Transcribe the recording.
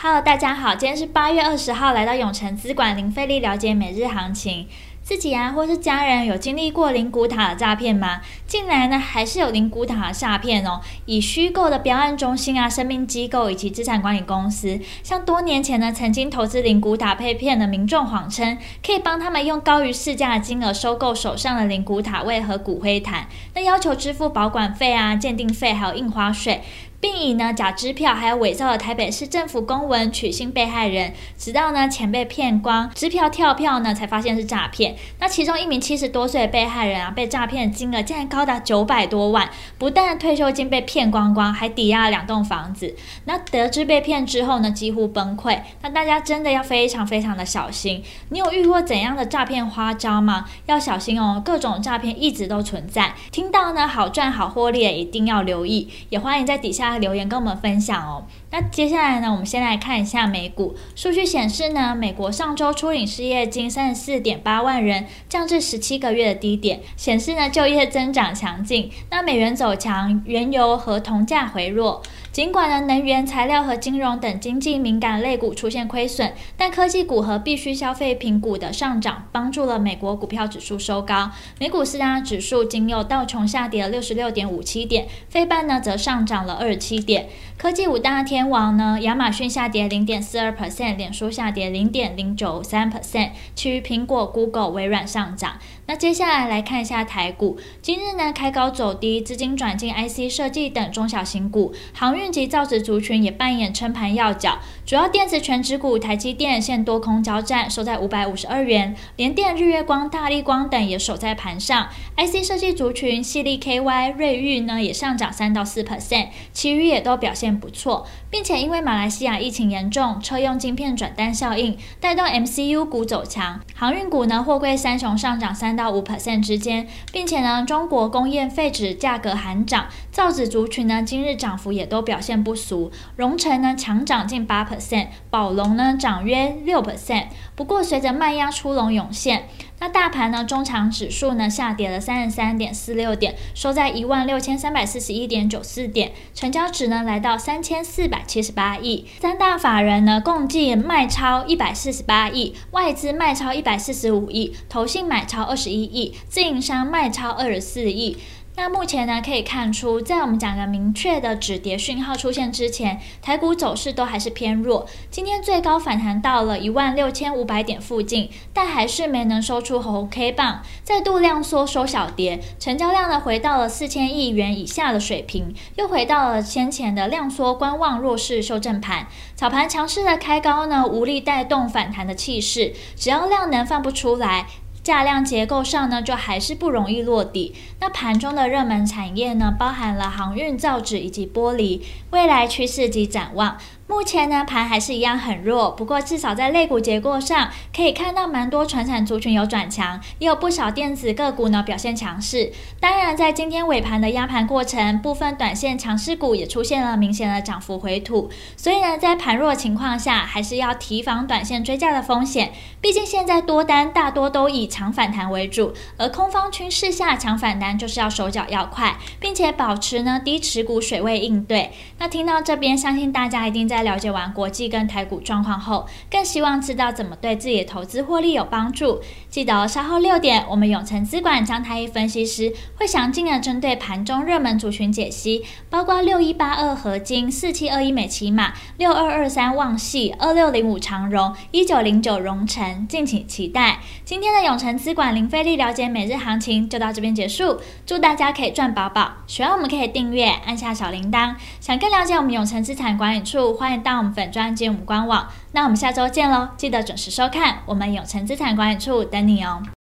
Hello，大家好，今天是八月二十号，来到永诚资管零费力了解每日行情。自己啊，或是家人有经历过灵骨塔的诈骗吗？近来呢，还是有灵骨塔的诈骗哦，以虚构的标案中心啊、生命机构以及资产管理公司，像多年前呢，曾经投资灵骨塔被骗的民众，谎称可以帮他们用高于市价的金额收购手上的灵骨塔位和骨灰坛，那要求支付保管费啊、鉴定费还有印花税。并以呢假支票，还有伪造的台北市政府公文取信被害人，直到呢钱被骗光，支票跳票呢才发现是诈骗。那其中一名七十多岁的被害人啊，被诈骗金额竟然高达九百多万，不但退休金被骗光光，还抵押了两栋房子。那得知被骗之后呢，几乎崩溃。那大家真的要非常非常的小心。你有遇过怎样的诈骗花招吗？要小心哦，各种诈骗一直都存在。听到呢好赚好获利，一定要留意。也欢迎在底下。家留言跟我们分享哦。那接下来呢，我们先来看一下美股数据显示呢，美国上周初领失业金三十四点八万人，降至十七个月的低点，显示呢就业增长强劲。那美元走强，原油和铜价回落。尽管呢能源、材料和金融等经济敏感类股出现亏损，但科技股和必需消费品股的上涨，帮助了美国股票指数收高。美股四大指数仅有道琼下跌了六十六点五七点，费半呢则上涨了二十七点。科技五大天天王呢，亚马逊下跌零点四二 percent，脸书下跌零点零九三 percent，其余苹果、Google、微软上涨。那接下来来看一下台股，今日呢开高走低，资金转进 IC 设计等中小型股，航运及造纸族群也扮演撑盘要角。主要电子权值股台积电现多空交战，收在五百五十二元，联电、日月光、大力光等也守在盘上。IC 设计族群，矽力 KY、瑞昱呢也上涨三到四 percent，其余也都表现。不错，并且因为马来西亚疫情严重，车用晶片转单效应带动 MCU 股走强，航运股呢货柜三雄上涨三到五 percent 之间，并且呢中国工业废纸价格喊涨，造纸族群呢今日涨幅也都表现不俗，荣成呢强涨近八 percent，宝龙呢涨约六 percent，不过随着卖压出笼涌现。那大盘呢？中场指数呢下跌了三十三点四六点，收在一万六千三百四十一点九四点，成交值呢来到三千四百七十八亿。三大法人呢共计卖超一百四十八亿，外资卖超一百四十五亿，投信买超二十一亿，自营商卖超二十四亿。那目前呢，可以看出，在我们讲的明确的止跌讯号出现之前，台股走势都还是偏弱。今天最高反弹到了一万六千五百点附近，但还是没能收出红 K 棒，再度量缩收小跌，成交量呢回到了四千亿元以下的水平，又回到了先前的量缩观望弱势修正盘。早盘强势的开高呢，无力带动反弹的气势，只要量能放不出来。价量结构上呢，就还是不容易落地。那盘中的热门产业呢，包含了航运、造纸以及玻璃，未来趋势及展望。目前呢，盘还是一样很弱，不过至少在类股结构上可以看到蛮多传产族群有转强，也有不少电子个股呢表现强势。当然，在今天尾盘的压盘过程，部分短线强势股也出现了明显的涨幅回吐。所以呢，在盘弱情况下，还是要提防短线追价的风险。毕竟现在多单大多都以强反弹为主，而空方趋势下强反弹就是要手脚要快，并且保持呢低持股水位应对。那听到这边，相信大家一定在。在了解完国际跟台股状况后，更希望知道怎么对自己的投资获利有帮助。记得稍后六点，我们永诚资管张太一分析师会详尽的针对盘中热门族群解析，包括六一八二合金、四七二一美骑马、六二二三旺系、二六零五长荣、一九零九荣成，敬请期待。今天的永诚资管零费力了解每日行情就到这边结束，祝大家可以赚饱饱。喜欢我们可以订阅，按下小铃铛。想更了解我们永诚资产管理处，欢欢迎到我们粉专及我们官网，那我们下周见喽！记得准时收看，我们永诚资产管理处等你哦。